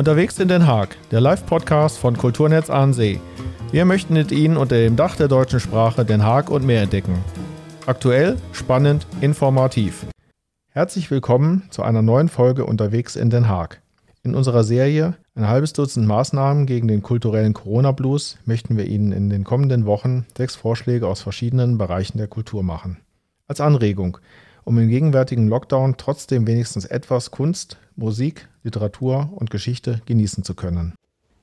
Unterwegs in Den Haag, der Live-Podcast von Kulturnetz Ahnensee. Wir möchten mit Ihnen unter dem Dach der deutschen Sprache Den Haag und mehr entdecken. Aktuell, spannend, informativ. Herzlich willkommen zu einer neuen Folge Unterwegs in Den Haag. In unserer Serie Ein halbes Dutzend Maßnahmen gegen den kulturellen Corona-Blues möchten wir Ihnen in den kommenden Wochen sechs Vorschläge aus verschiedenen Bereichen der Kultur machen. Als Anregung, um im gegenwärtigen Lockdown trotzdem wenigstens etwas Kunst, Musik, Literatur und Geschichte genießen zu können.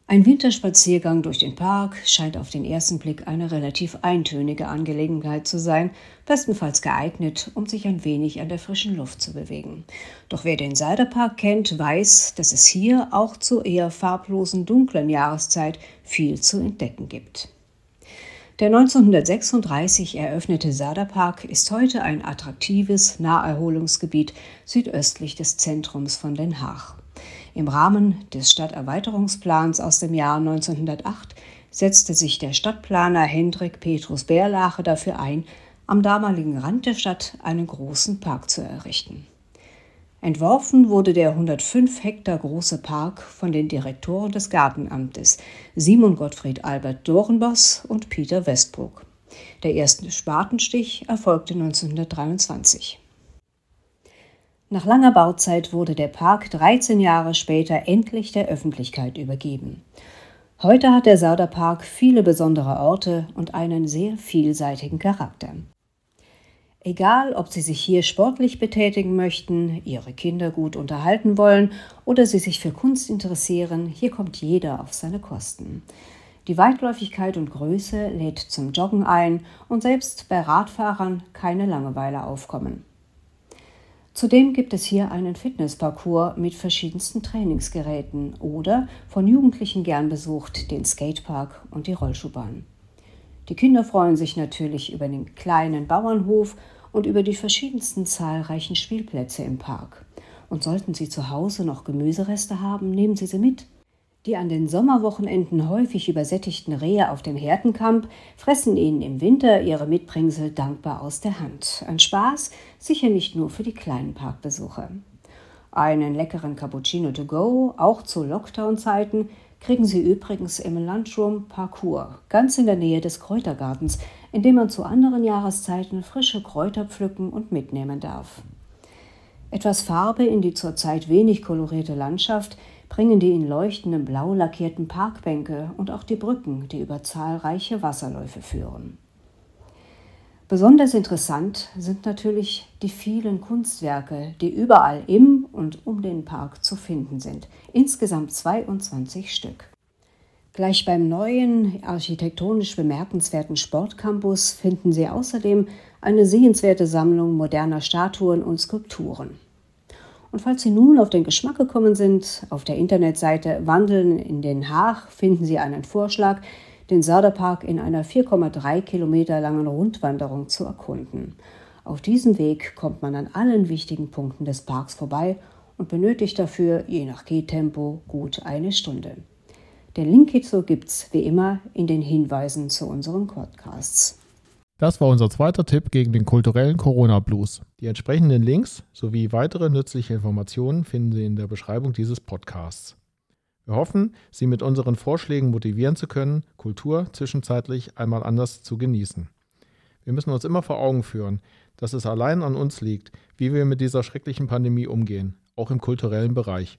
Ein Winterspaziergang durch den Park scheint auf den ersten Blick eine relativ eintönige Angelegenheit zu sein, bestenfalls geeignet, um sich ein wenig an der frischen Luft zu bewegen. Doch wer den Seiderpark kennt, weiß, dass es hier auch zur eher farblosen dunklen Jahreszeit viel zu entdecken gibt. Der 1936 eröffnete Saderpark ist heute ein attraktives Naherholungsgebiet südöstlich des Zentrums von Den Haag. Im Rahmen des Stadterweiterungsplans aus dem Jahr 1908 setzte sich der Stadtplaner Hendrik Petrus Bärlache dafür ein, am damaligen Rand der Stadt einen großen Park zu errichten. Entworfen wurde der 105 Hektar große Park von den Direktoren des Gartenamtes Simon Gottfried Albert Dorenbos und Peter Westbrook. Der erste Spatenstich erfolgte 1923. Nach langer Bauzeit wurde der Park 13 Jahre später endlich der Öffentlichkeit übergeben. Heute hat der Sauderpark viele besondere Orte und einen sehr vielseitigen Charakter. Egal, ob Sie sich hier sportlich betätigen möchten, Ihre Kinder gut unterhalten wollen oder Sie sich für Kunst interessieren, hier kommt jeder auf seine Kosten. Die Weitläufigkeit und Größe lädt zum Joggen ein und selbst bei Radfahrern keine Langeweile aufkommen. Zudem gibt es hier einen Fitnessparcours mit verschiedensten Trainingsgeräten oder von Jugendlichen gern besucht den Skatepark und die Rollschuhbahn. Die Kinder freuen sich natürlich über den kleinen Bauernhof und über die verschiedensten zahlreichen Spielplätze im Park. Und sollten Sie zu Hause noch Gemüsereste haben, nehmen Sie sie mit. Die an den Sommerwochenenden häufig übersättigten Rehe auf dem Härtenkamp fressen ihnen im Winter ihre Mitbringsel dankbar aus der Hand. Ein Spaß, sicher nicht nur für die kleinen Parkbesucher. Einen leckeren Cappuccino to go, auch zu Lockdown-Zeiten, kriegen Sie übrigens im Lunchroom Parcours, ganz in der Nähe des Kräutergartens, in dem man zu anderen Jahreszeiten frische Kräuter pflücken und mitnehmen darf. Etwas Farbe in die zurzeit wenig kolorierte Landschaft bringen die in leuchtendem Blau lackierten Parkbänke und auch die Brücken, die über zahlreiche Wasserläufe führen. Besonders interessant sind natürlich die vielen Kunstwerke, die überall im und um den Park zu finden sind. Insgesamt 22 Stück. Gleich beim neuen, architektonisch bemerkenswerten Sportcampus finden Sie außerdem eine sehenswerte Sammlung moderner Statuen und Skulpturen. Und falls Sie nun auf den Geschmack gekommen sind, auf der Internetseite Wandeln in Den Haag finden Sie einen Vorschlag, den Sörderpark in einer 4,3 Kilometer langen Rundwanderung zu erkunden. Auf diesem Weg kommt man an allen wichtigen Punkten des Parks vorbei und benötigt dafür, je nach Gehtempo, gut eine Stunde. Den Link hierzu gibt's wie immer in den Hinweisen zu unseren Podcasts. Das war unser zweiter Tipp gegen den kulturellen Corona-Blues. Die entsprechenden Links sowie weitere nützliche Informationen finden Sie in der Beschreibung dieses Podcasts. Wir hoffen, Sie mit unseren Vorschlägen motivieren zu können, Kultur zwischenzeitlich einmal anders zu genießen. Wir müssen uns immer vor Augen führen, dass es allein an uns liegt, wie wir mit dieser schrecklichen Pandemie umgehen, auch im kulturellen Bereich.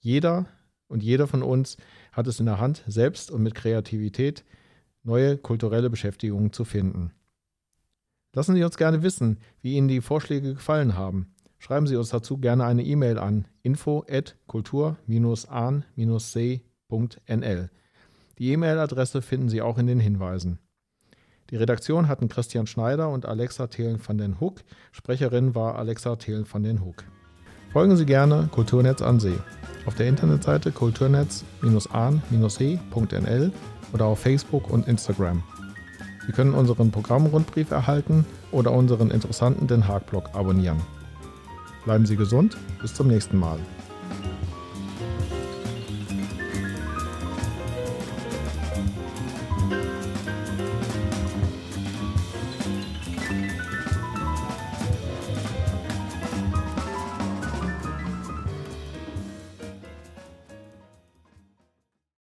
Jeder und jeder von uns hat es in der Hand, selbst und mit Kreativität neue kulturelle Beschäftigungen zu finden. Lassen Sie uns gerne wissen, wie Ihnen die Vorschläge gefallen haben. Schreiben Sie uns dazu gerne eine E-Mail an info@kultur-an-see.nl. Die E-Mail-Adresse finden Sie auch in den Hinweisen. Die Redaktion hatten Christian Schneider und Alexa Thelen van den Hoek. Sprecherin war Alexa Thelen van den Hoek. Folgen Sie gerne Kulturnetz an See auf der Internetseite kulturnetz-an-see.nl oder auf Facebook und Instagram. Sie können unseren Programmrundbrief erhalten oder unseren interessanten Den Haag-Blog abonnieren. Bleiben Sie gesund, bis zum nächsten Mal.